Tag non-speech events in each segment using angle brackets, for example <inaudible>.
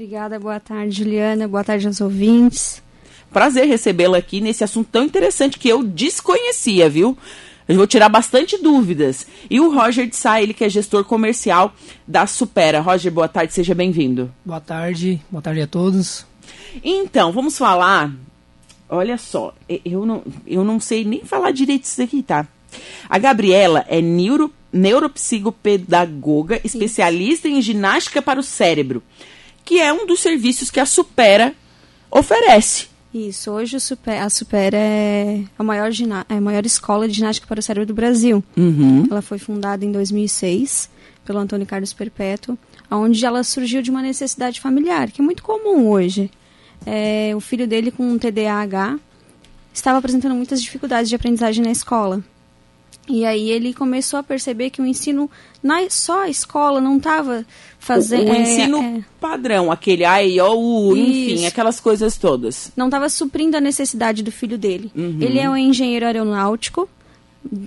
Obrigada, boa tarde, Juliana. Boa tarde aos ouvintes. Prazer recebê-la aqui nesse assunto tão interessante que eu desconhecia, viu? Eu vou tirar bastante dúvidas. E o Roger de Sá, ele que é gestor comercial da Supera. Roger, boa tarde, seja bem-vindo. Boa tarde, boa tarde a todos. Então, vamos falar. Olha só, eu não, eu não sei nem falar direito isso aqui, tá? A Gabriela é neuro, neuropsicopedagoga, especialista em ginástica para o cérebro, que é um dos serviços que a Supera oferece. Isso, hoje a Super é a maior, é a maior escola de ginástica para o cérebro do Brasil. Uhum. Ela foi fundada em 2006 pelo Antônio Carlos Perpétuo, onde ela surgiu de uma necessidade familiar, que é muito comum hoje. É, o filho dele com um TDAH estava apresentando muitas dificuldades de aprendizagem na escola. E aí ele começou a perceber que o ensino na só a escola não estava fazendo o, o ensino é, é, padrão, aquele ai, ó, o, enfim, aquelas coisas todas. Não estava suprindo a necessidade do filho dele. Uhum. Ele é um engenheiro aeronáutico,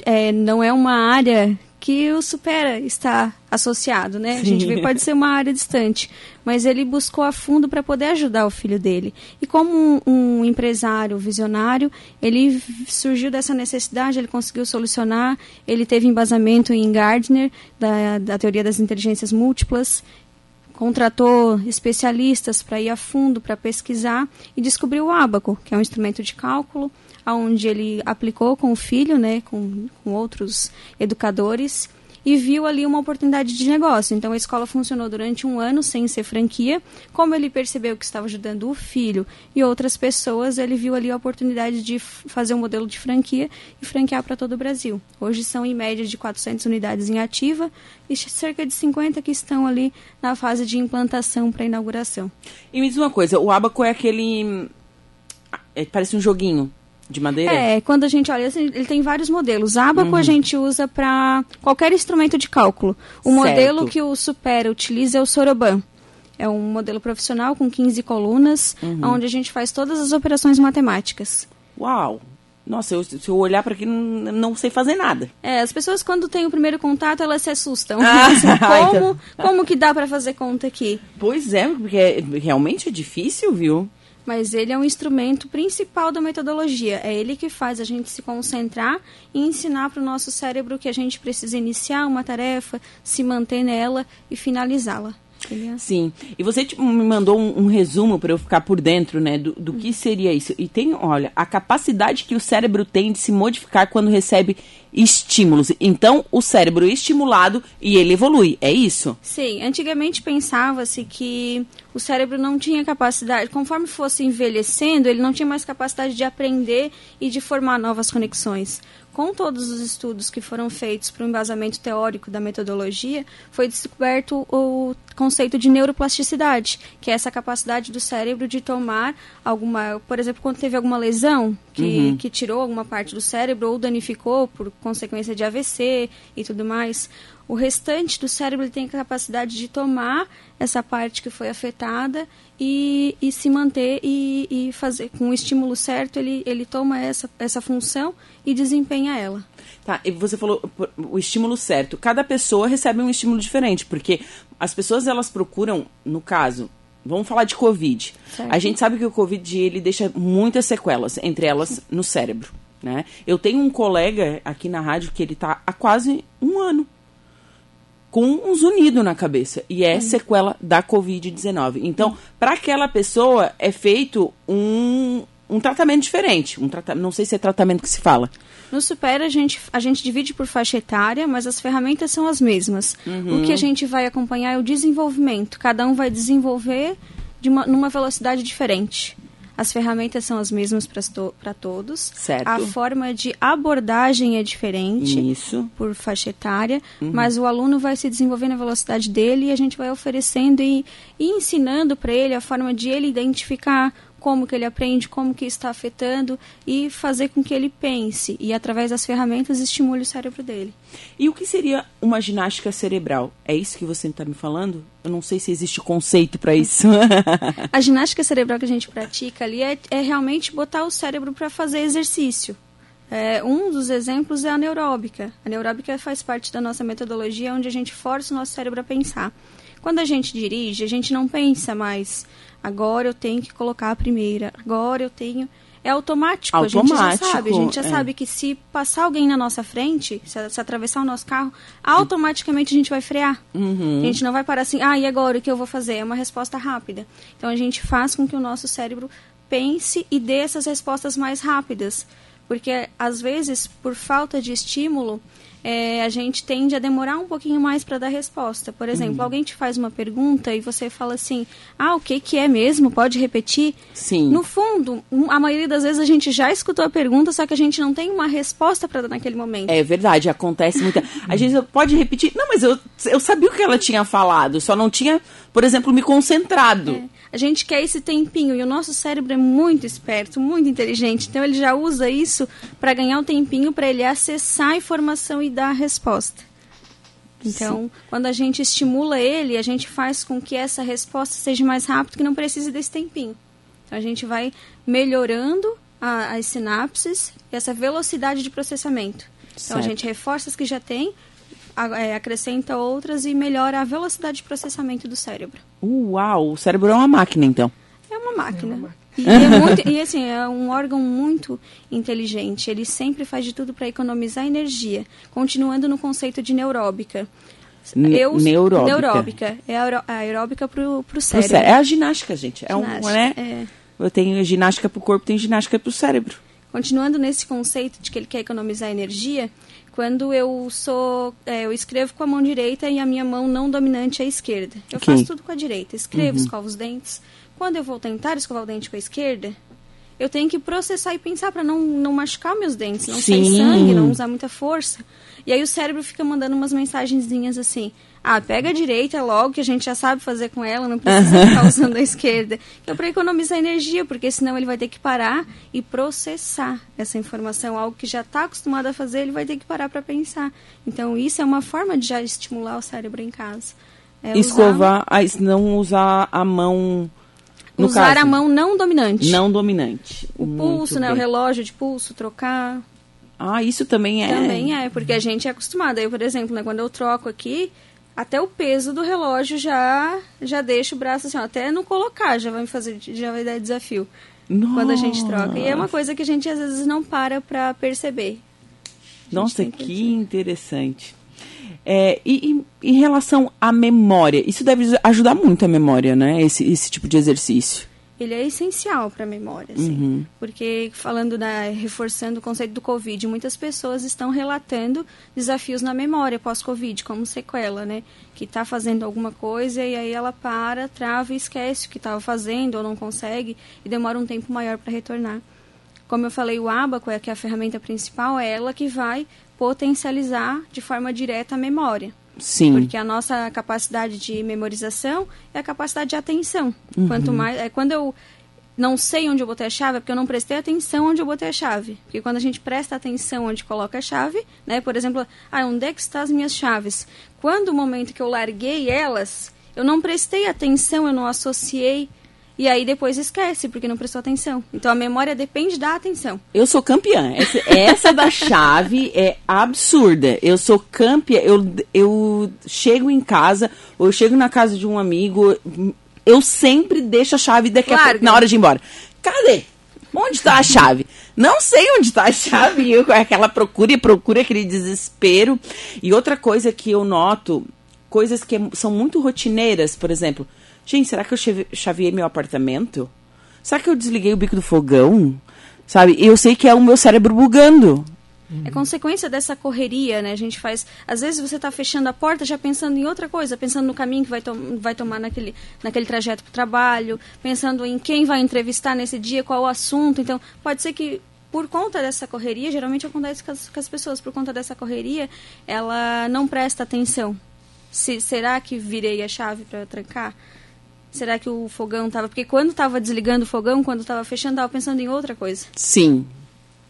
é, não é uma área que o Supera está associado, né? Sim. A gente vê pode ser uma área distante, mas ele buscou a fundo para poder ajudar o filho dele. E como um, um, empresário visionário, ele surgiu dessa necessidade, ele conseguiu solucionar, ele teve embasamento em Gardner, da, da teoria das inteligências múltiplas, contratou especialistas para ir a fundo, para pesquisar e descobriu o Abaco, que é um instrumento de cálculo onde ele aplicou com o filho, né, com, com outros educadores, e viu ali uma oportunidade de negócio. Então a escola funcionou durante um ano sem ser franquia. Como ele percebeu que estava ajudando o filho e outras pessoas, ele viu ali a oportunidade de fazer um modelo de franquia e franquear para todo o Brasil. Hoje são em média de 400 unidades em ativa e cerca de 50 que estão ali na fase de implantação para inauguração. E me diz uma coisa, o Abaco é aquele é, parece um joguinho de madeira? É, quando a gente olha, assim, ele tem vários modelos. Abaco uhum. a gente usa para qualquer instrumento de cálculo. O certo. modelo que o Supera utiliza é o Soroban. É um modelo profissional com 15 colunas, uhum. onde a gente faz todas as operações matemáticas. Uau! Nossa, eu, se eu olhar para aqui, não, não sei fazer nada. É, as pessoas quando têm o primeiro contato, elas se assustam. <laughs> Ah, assim, como, então. como que dá para fazer conta aqui? Pois é, porque realmente é difícil, viu? Mas ele é um instrumento principal da metodologia. É ele que faz a gente se concentrar e ensinar para o nosso cérebro que a gente precisa iniciar uma tarefa, se manter nela e finalizá-la. Sim. E você tipo, me mandou um, um resumo para eu ficar por dentro, né, do, do que seria isso. E tem, olha, a capacidade que o cérebro tem de se modificar quando recebe estímulos. Então, o cérebro é estimulado e ele evolui, é isso? Sim, antigamente pensava-se que o cérebro não tinha capacidade, conforme fosse envelhecendo, ele não tinha mais capacidade de aprender e de formar novas conexões com todos os estudos que foram feitos para o embasamento teórico da metodologia, foi descoberto o conceito de neuroplasticidade, que é essa capacidade do cérebro de tomar alguma, por exemplo, quando teve alguma lesão que, uhum. que tirou alguma parte do cérebro ou danificou por consequência de AVC e tudo mais, o restante do cérebro tem a capacidade de tomar essa parte que foi afetada e, e se manter e, e, fazer com o estímulo certo ele, ele toma essa, essa função e desempenha ela. Tá, e você falou o estímulo certo. Cada pessoa recebe um estímulo diferente, porque as pessoas elas procuram, no caso, vamos falar de Covid. Certo. A gente sabe que o Covid ele deixa muitas sequelas, entre elas no cérebro. Né? Eu tenho um colega aqui na rádio que ele está há quase um ano com um zunido na cabeça. E é uhum. sequela da Covid-19. Então, uhum. para aquela pessoa, é feito um, um tratamento diferente. Um trata não sei se é tratamento que se fala. No Supera, a gente, a gente divide por faixa etária, mas as ferramentas são as mesmas. Uhum. O que a gente vai acompanhar é o desenvolvimento. Cada um vai desenvolver de uma, numa velocidade diferente. As ferramentas são as mesmas para to todos. Certo. A forma de abordagem é diferente Isso. por faixa etária, uhum. mas o aluno vai se desenvolver na velocidade dele e a gente vai oferecendo e, e ensinando para ele a forma de ele identificar como que ele aprende, como que está afetando e fazer com que ele pense e através das ferramentas estimule o cérebro dele. E o que seria uma ginástica cerebral? É isso que você está me falando? Eu não sei se existe conceito para isso. <laughs> a ginástica cerebral que a gente pratica ali é, é realmente botar o cérebro para fazer exercício. É, um dos exemplos é a neuróbica. A neuróbica faz parte da nossa metodologia, onde a gente força o nosso cérebro a pensar. Quando a gente dirige, a gente não pensa mais, agora eu tenho que colocar a primeira, agora eu tenho é automático. automático. A gente já sabe. A gente já é. sabe que se passar alguém na nossa frente, se, se, atravessar o nosso carro, automaticamente a gente vai frear. Uhum. A gente não vai parar assim, ah, e agora o que eu vou fazer? É uma resposta rápida. Então a gente faz com que o nosso cérebro pense e dê essas respostas mais rápidas. Porque às vezes, por falta de estímulo, é, a gente tende a demorar um pouquinho mais para dar resposta. Por exemplo, uhum. alguém te faz uma pergunta e você fala assim: Ah, o que, que é mesmo? Pode repetir? Sim. No fundo, a maioria das vezes a gente já escutou a pergunta, só que a gente não tem uma resposta para dar naquele momento. É verdade, acontece muito. A gente pode repetir. Não, mas eu, eu sabia o que ela tinha falado, só não tinha, por exemplo, me concentrado. É. A gente quer esse tempinho e o nosso cérebro é muito esperto, muito inteligente. Então ele já usa isso para ganhar um tempinho para ele acessar a informação e dar a resposta. Então, Sim. quando a gente estimula ele, a gente faz com que essa resposta seja mais rápida, que não precise desse tempinho. Então, a gente vai melhorando a, as sinapses e essa velocidade de processamento. Então, certo. a gente reforça as que já tem acrescenta outras e melhora a velocidade de processamento do cérebro. Uau, o cérebro é uma máquina, então. É uma máquina. É uma máquina. E, é muito, <laughs> e assim, é um órgão muito inteligente. Ele sempre faz de tudo para economizar energia. Continuando no conceito de neuróbica. Eu, neuróbica. Neuróbica. É a aeróbica para o cérebro. É a ginástica, gente. É ginástica, um, né? É. Eu tenho ginástica para o corpo, tem ginástica para o cérebro. Continuando nesse conceito de que ele quer economizar energia, quando eu sou é, eu escrevo com a mão direita e a minha mão não dominante é a esquerda. Eu okay. faço tudo com a direita. Escrevo, uhum. escovo os dentes. Quando eu vou tentar escovar o dente com a esquerda, eu tenho que processar e pensar para não, não machucar meus dentes, não Sim. sair sangue, não usar muita força. E aí o cérebro fica mandando umas mensagenzinhas assim: ah, pega a direita logo, que a gente já sabe fazer com ela, não precisa uhum. ficar usando a esquerda. Que é para economizar energia, porque senão ele vai ter que parar e processar essa informação. Algo que já está acostumado a fazer, ele vai ter que parar para pensar. Então, isso é uma forma de já estimular o cérebro em casa. É Escovar, usar... não usar a mão. No usar caso, a mão não dominante. Não dominante. O Muito pulso, né? O relógio de pulso, trocar. Ah, isso também é. Também é, porque a gente é acostumado. Eu, por exemplo, né, quando eu troco aqui, até o peso do relógio já já deixa o braço assim, ó, até não colocar já vai fazer, já vai dar desafio Nossa. quando a gente troca. E é uma coisa que a gente às vezes não para para perceber. Nossa, que interessante. É, e, e, em relação à memória, isso deve ajudar muito a memória, né? Esse, esse tipo de exercício ele é essencial para a memória, assim, uhum. porque falando da reforçando o conceito do Covid, muitas pessoas estão relatando desafios na memória pós-Covid, como sequela, né? Que está fazendo alguma coisa e aí ela para, trava e esquece o que estava fazendo ou não consegue e demora um tempo maior para retornar. Como eu falei, o Abaco, é que é a ferramenta principal, é ela que vai potencializar de forma direta a memória. Sim. Porque a nossa capacidade de memorização é a capacidade de atenção. Uhum. Quanto mais. É, quando eu não sei onde eu botei a chave, é porque eu não prestei atenção onde eu botei a chave. Porque quando a gente presta atenção onde coloca a chave, né? Por exemplo, ah, onde é que estão as minhas chaves? Quando o momento que eu larguei elas, eu não prestei atenção, eu não associei e aí depois esquece, porque não prestou atenção. Então a memória depende da atenção. Eu sou campeã. Essa, essa da chave é absurda. Eu sou campeã. Eu, eu chego em casa, ou eu chego na casa de um amigo, eu sempre deixo a chave daqui a pouco, na hora de ir embora. Cadê? Onde está a chave? Não sei onde está a chave. <laughs> Eu, aquela procura e procura, aquele desespero. E outra coisa que eu noto, coisas que são muito rotineiras, por exemplo Gente, será que eu chaveei meu apartamento? Será que eu desliguei o bico do fogão? Sabe? Eu sei que é o meu cérebro bugando. É consequência dessa correria, né? A gente faz. Às vezes você está fechando a porta já pensando em outra coisa, pensando no caminho que vai, to vai tomar naquele, naquele trajeto para o trabalho, pensando em quem vai entrevistar nesse dia, qual o assunto. Então, pode ser que por conta dessa correria, geralmente acontece com as, com as pessoas, por conta dessa correria, ela não presta atenção. Se, será que virei a chave para trancar? Será que o fogão estava. Porque quando estava desligando o fogão, quando estava fechando, estava pensando em outra coisa. Sim.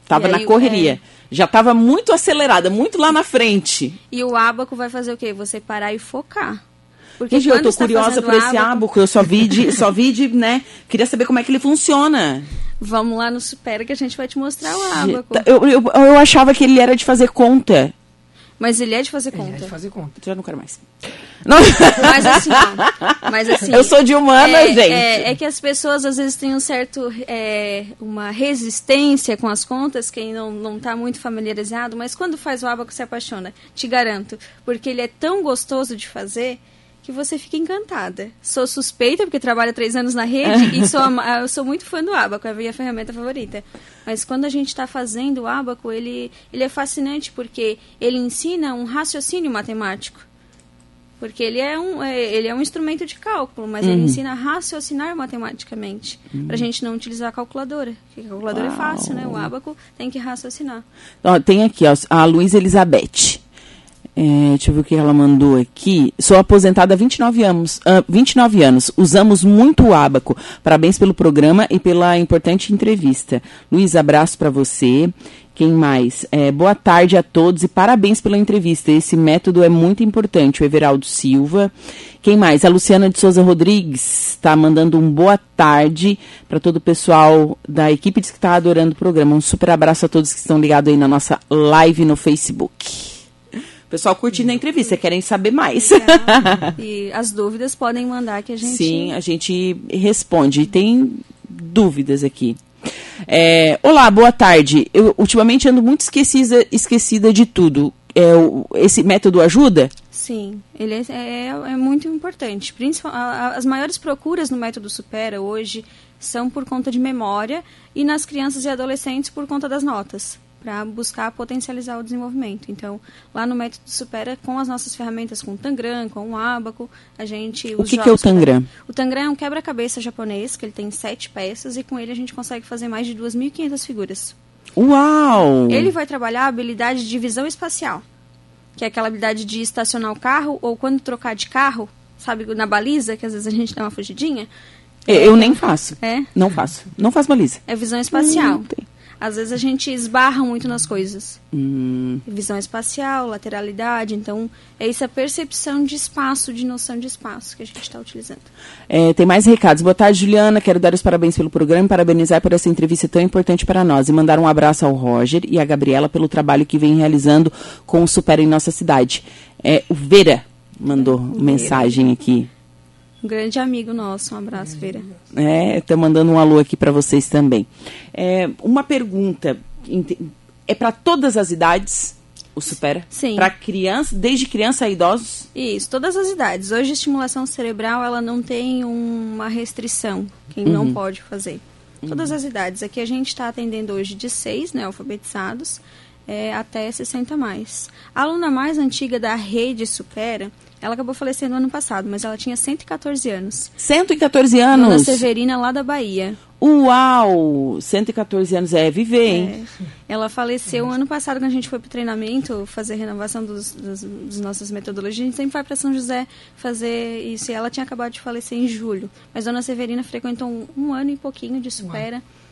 Tava na correria. É... Já estava muito acelerada, muito lá na frente. E o ábaco vai fazer o quê? Você parar e focar. Porque Gente, eu tô tá curiosa por esse ábaco, eu só vi de, só vi de, né? Queria saber como é que ele funciona. <laughs> Vamos lá no Supera que a gente vai te mostrar o ábaco. Eu, eu, eu achava que ele era de fazer conta. Mas ele é de fazer conta. Ele é de fazer conta. Já não quero mais. Não. Mas assim, mas assim. Eu sou de humana, é, gente. É, é, que as pessoas às vezes têm um certo. É, uma resistência com as contas, quem não, não tá muito familiarizado, mas quando faz o abaco se apaixona, te garanto. Porque ele é tão gostoso de fazer que você fica encantada. Sou suspeita, porque trabalho três anos na rede e sou, eu sou muito fã do Abaco, é a minha ferramenta favorita. Mas quando a gente está fazendo o Abaco, ele, ele é fascinante porque ele ensina um raciocínio matemático. Porque ele é um, é, ele é um instrumento de cálculo, mas uhum. ele ensina a raciocinar matematicamente. Uhum. Para a gente não utilizar a calculadora. Porque a calculadora Uau. é fácil, né? O Abaco tem que raciocinar. Ó, tem aqui ó, a Luiz Elizabeth. É, deixa eu ver o que ela mandou aqui. Sou aposentada há 29 anos. Uh, 29 anos. Usamos muito o Abaco. Parabéns pelo programa e pela importante entrevista. Luiz, abraço para você. Quem mais? É, boa tarde a todos e parabéns pela entrevista. Esse método é muito importante. O Everaldo Silva. Quem mais? A Luciana de Souza Rodrigues está mandando um boa tarde para todo o pessoal da equipe que está adorando o programa. Um super abraço a todos que estão ligados aí na nossa live no Facebook pessoal curtindo a entrevista, querem saber mais. É. <laughs> E as dúvidas podem mandar que a gente. Sim, a gente responde. Tem dúvidas aqui. É, olá, boa tarde. Eu ultimamente ando muito esquecida, esquecida de tudo. É, esse método ajuda? Sim, ele é, é, é muito importante. As maiores procuras no método Supera hoje são por conta de memória e nas crianças e adolescentes por conta das notas para buscar potencializar o desenvolvimento. Então, lá no Método Supera, com as nossas ferramentas, com o Tangram, com o Abaco, a gente... O que, que é o Tangram? O Tangram é um quebra-cabeça japonês, que ele tem sete peças, e com ele a gente consegue fazer mais de 2.500 figuras. Uau! Ele vai trabalhar a habilidade de visão espacial, que é aquela habilidade de estacionar o carro, ou quando trocar de carro, sabe, na baliza, que às vezes a gente dá uma fugidinha, eu nem faço. É? Não faço. Não faço baliza. É visão espacial. Hum, às vezes a gente esbarra muito nas coisas. Hum. Visão espacial, lateralidade, então é essa percepção de espaço, de noção de espaço que a gente está utilizando. É, tem mais recados. Boa tarde, Juliana. Quero dar os parabéns pelo programa e parabenizar por essa entrevista tão importante para nós. E mandar um abraço ao Roger e à Gabriela pelo trabalho que vem realizando com o Super em nossa cidade. É, o Vera mandou é, mensagem aqui. Um grande amigo nosso. Um abraço, Vera. É, estou mandando um alô aqui para vocês também. É, uma pergunta. É para todas as idades o Supera? Sim. Para criança, desde criança a idosos? Isso, todas as idades. Hoje a estimulação cerebral ela não tem uma restrição. Quem uhum. não pode fazer. Todas uhum. as idades. Aqui a gente está atendendo hoje de seis, né, alfabetizados, é, até 60 mais. A aluna mais antiga da rede Supera, ela acabou falecendo ano passado, mas ela tinha 114 anos. 114 anos? Dona Severina, lá da Bahia. Uau! 114 anos é viver, hein? É. Ela faleceu ano passado, quando a gente foi para o treinamento, fazer renovação dos, dos, dos nossas metodologias. A gente sempre vai para São José fazer isso. E ela tinha acabado de falecer em julho. Mas Dona Severina frequentou um, um ano e pouquinho de supera. Uau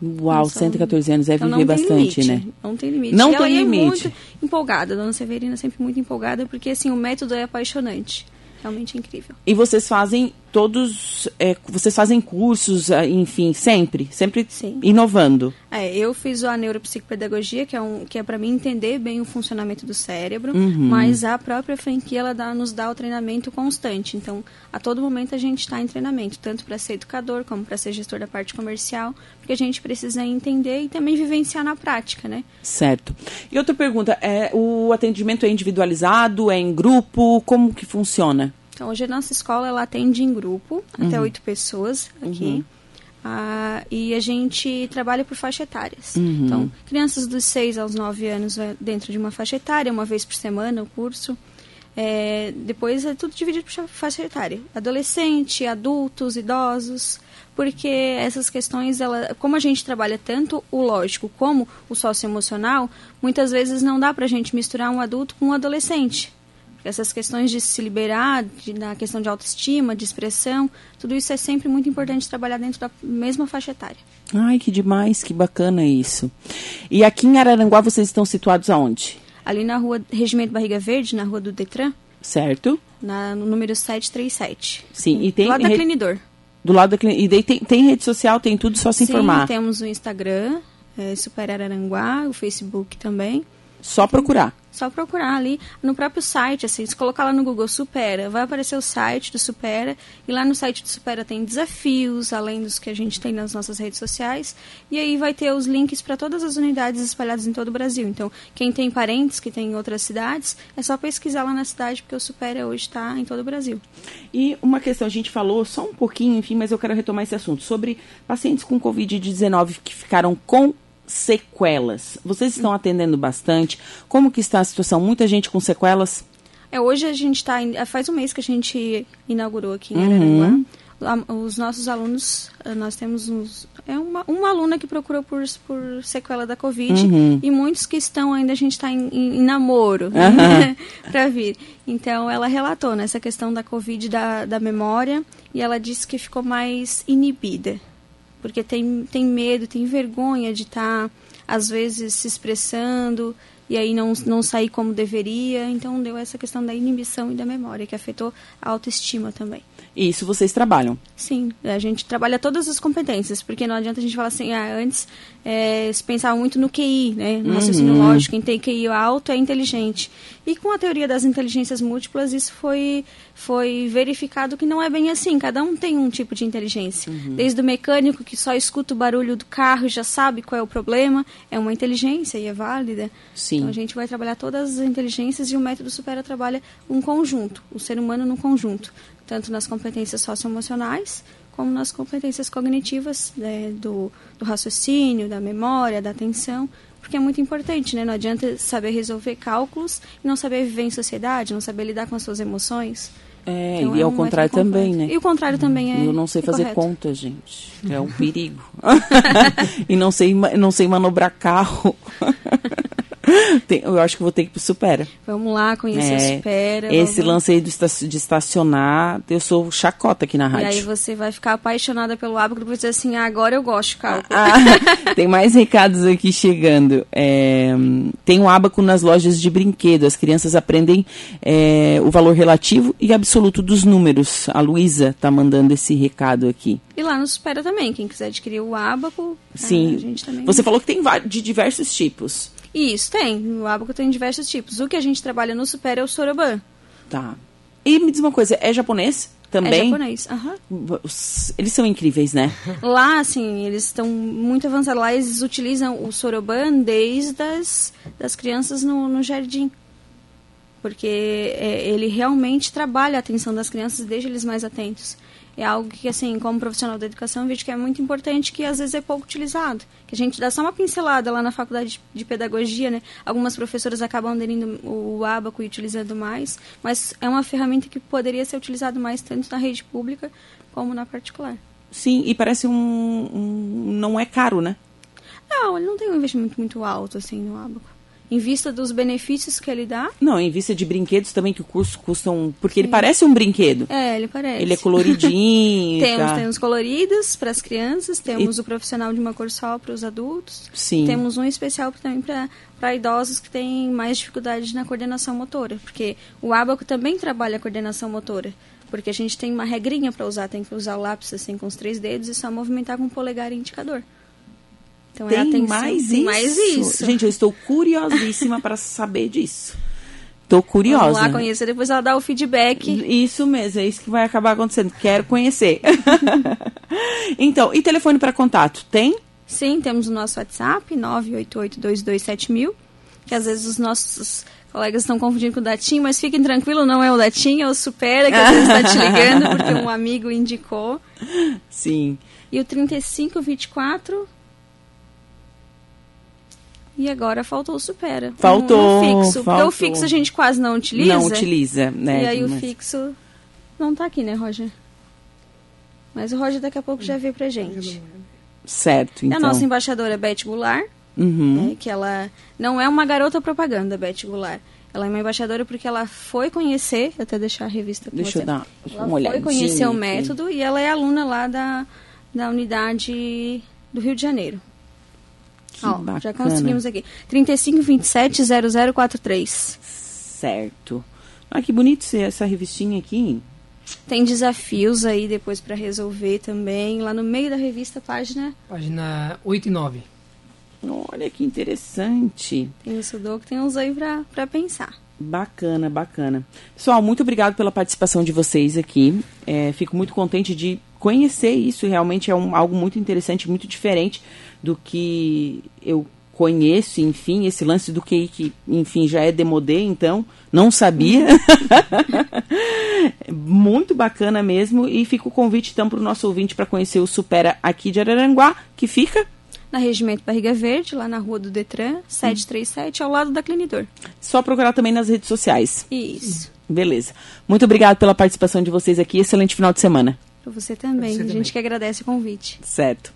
Uau, então, 114 anos é então viver bastante, limite, né? Não tem limite. Não e tem ela limite. é muito empolgada, Dona Severina é sempre muito empolgada, porque assim, o método é apaixonante. Realmente incrível. E vocês fazem todos, é, vocês fazem cursos, é, enfim, sempre, sempre Sim. inovando. É, eu fiz a neuropsicopedagogia, que é, um, que é para mim entender bem o funcionamento do cérebro, uhum. mas a própria franquia ela dá, nos dá o treinamento constante. Então, a todo momento a gente está em treinamento, tanto para ser educador como para ser gestor da parte comercial, porque a gente precisa entender e também vivenciar na prática, né? Certo. E outra pergunta, é o atendimento é individualizado, é em grupo, como que funciona? Então, hoje a nossa escola ela atende em grupo, uhum. até oito pessoas aqui. Uhum. Ah, e a gente trabalha por faixa etárias. Uhum. Então, crianças dos 6 aos 9 anos dentro de uma faixa etária, uma vez por semana o curso. É, depois é tudo dividido por faixa etária. Adolescente, adultos, idosos. Porque essas questões, ela, como a gente trabalha tanto o lógico como o socioemocional, muitas vezes não dá para a gente misturar um adulto com um adolescente essas questões de se liberar, de, na questão de autoestima, de expressão, tudo isso é sempre muito importante trabalhar dentro da mesma faixa etária. Ai, que demais, que bacana isso. E aqui em Araranguá vocês estão situados aonde? Ali na rua Regimento Barriga Verde, na rua do Detran. Certo. Na, no número 737. Sim, e tem... Do lado da Clinidor. Do lado da Clinidor. E daí tem, tem rede social, tem tudo, só se Sim, informar. temos o Instagram, é, Super Araranguá, o Facebook também. Só procurar. Só procurar ali no próprio site, assim, se colocar lá no Google Supera, vai aparecer o site do Supera, e lá no site do Supera tem desafios, além dos que a gente tem nas nossas redes sociais, e aí vai ter os links para todas as unidades espalhadas em todo o Brasil. Então, quem tem parentes que tem em outras cidades, é só pesquisar lá na cidade, porque o Supera hoje está em todo o Brasil. E uma questão, a gente falou só um pouquinho, enfim, mas eu quero retomar esse assunto, sobre pacientes com Covid-19 que ficaram com sequelas. Vocês estão atendendo bastante? Como que está a situação? Muita gente com sequelas? É, hoje a gente está. Faz um mês que a gente inaugurou aqui em Araranguá. Uhum. Os nossos alunos, eh, nós temos uns, é uma, uma aluna que procurou por, por sequela da Covid uhum. e muitos que estão ainda, a gente está em, em, namoro uhum. né, para vir. Então, ela relatou nessa questão da Covid da, da memória e ela disse que ficou mais inibida porque tem, tem medo, tem vergonha de estar, tá, às vezes, se expressando e aí não, não sair como deveria. Então, deu essa questão da inibição e da memória, que afetou a autoestima também. E isso vocês trabalham? Sim, a gente trabalha todas as competências, porque não adianta a gente falar assim, ah, antes é, se pensava muito no QI, né? No uhum. raciocínio lógico, quem tem QI alto é inteligente. E com a teoria das inteligências múltiplas, isso foi, foi verificado que não é bem assim. Cada um tem um tipo de inteligência. Uhum. Desde o mecânico que só escuta o barulho do carro e já sabe qual é o problema, é uma inteligência e é válida. Sim. Então a gente vai trabalhar todas as inteligências e o método Supera trabalha um conjunto, o ser humano no conjunto tanto nas competências socioemocionais como nas competências cognitivas né, do, do raciocínio, da memória, da atenção, porque é muito importante, né? Não adianta saber resolver cálculos e não saber viver em sociedade, não saber lidar com as suas emoções. É, então, e é ao um contrário também, né? E o contrário também é. Eu não sei é fazer correto. conta, gente. É um perigo. <laughs> e não sei, não sei manobrar carro. <laughs> Tem, eu acho que vou ter que ir pro Supera. Vamos lá, conhecer é, o Supera. Esse vamos... lance aí de estacionar, eu sou chacota aqui na rádio. E aí você vai ficar apaixonada pelo ábaco e vai dizer assim, ah, agora eu gosto cálculo. Ah, <laughs> tem mais recados aqui chegando. É, tem um ábaco nas lojas de brinquedo. As crianças aprendem é, o valor relativo e absoluto dos números. A Luísa tá mandando esse recado aqui. E lá no Supera também, quem quiser adquirir o ábaco. Sim. Você falou que tem de diversos tipos. Isso, tem. O ábaco tem diversos tipos. O que a gente trabalha no Super é o soroban. Tá. E me diz uma coisa, é japonês? Também? É japonês, aham. Uhum. Eles são incríveis, né? <laughs> Lá, assim, eles estão muito avançados. Lá eles utilizam o soroban desde as das crianças no, no jardim. Porque é, ele realmente trabalha a atenção das crianças e deixa eles mais atentos é algo que, assim, como profissional da educação, eu vejo que é muito importante que às vezes é pouco utilizado. Que a gente dá só uma pincelada lá na faculdade de pedagogia, né? Algumas professoras acabam aderindo o abaco e utilizando mais, mas é uma ferramenta que poderia ser utilizada mais tanto na rede pública como na particular. Sim, e parece um, um não é caro, né? Não, ele não tem um investimento muito alto assim no abaco em vista dos benefícios que ele dá. Não, em vista de brinquedos também que o curso custam. Porque Sim. ele parece um brinquedo. É, ele parece. Ele é coloridinho. <laughs> temos, tá. temos coloridos para as crianças, temos e... o profissional de uma cor só para os adultos. Sim. Temos um especial também para idosos que têm mais dificuldade na coordenação motora. Porque o abaco também trabalha a coordenação motora. Porque a gente tem uma regrinha para usar, tem que usar o lápis assim com os três dedos e só movimentar com o polegar e indicador. Então tem é atenção, mais tem isso. mais isso. Gente, eu estou curiosíssima para saber disso. <laughs> Estou curiosa. Vamos lá conhecer, depois ela dá o feedback. Isso mesmo, é isso que vai acabar acontecendo. Quero conhecer. <laughs> então, e telefone para contato? Tem? Sim, temos o nosso WhatsApp, 988227000, que às vezes os nossos colegas estão confundindo com o Datim, mas fiquem tranquilos, não é o Datim, é o Supera, que às vezes está te ligando, porque um <laughs> amigo indicou. Sim. E o 3524 e agora faltou o Supera. Faltou. Um, um fixo. Faltou. Porque o fixo a gente quase não utiliza. Não utiliza, né? E aí mas... o fixo não tá aqui, né, Roger? Mas o Roger daqui a pouco já veio pra gente. Certo, então. A nossa embaixadora Beth Goulart, uhum. é, que ela não é uma garota propaganda, Beth Goulart. Ela é uma embaixadora porque ela foi conhecer, até deixar a revista com Deixa você. eu dar ela uma olhadinha. foi conhecer o método e ela é aluna lá da, da unidade do Rio de Janeiro. Ó, bacana. já conseguimos aqui. 3527-0043. Certo. Ah, que bonito ser essa revistinha aqui. Tem desafios aí depois para resolver também. Lá no meio da revista, página... Página 8 e 9. Olha que interessante. Tem o Sudoku, tem uns aí para pensar. Bacana, bacana. Pessoal, muito obrigado pela participação de vocês aqui. É, fico muito contente de conhecer isso. Realmente é um, algo muito interessante, muito diferente do que eu conheço, enfim, esse lance do QI que, enfim, já é demodê, então, não sabia. <laughs> Muito bacana mesmo. E fica o convite, então, para o nosso ouvinte para conhecer o Supera aqui de Araranguá, que fica na Regimento Barriga Verde, lá na rua do Detran, 737, ao lado da Clinidor. Só procurar também nas redes sociais. Isso. Beleza. Muito obrigado pela participação de vocês aqui. Excelente final de semana. Para você também. Você a gente também. que agradece o convite. Certo.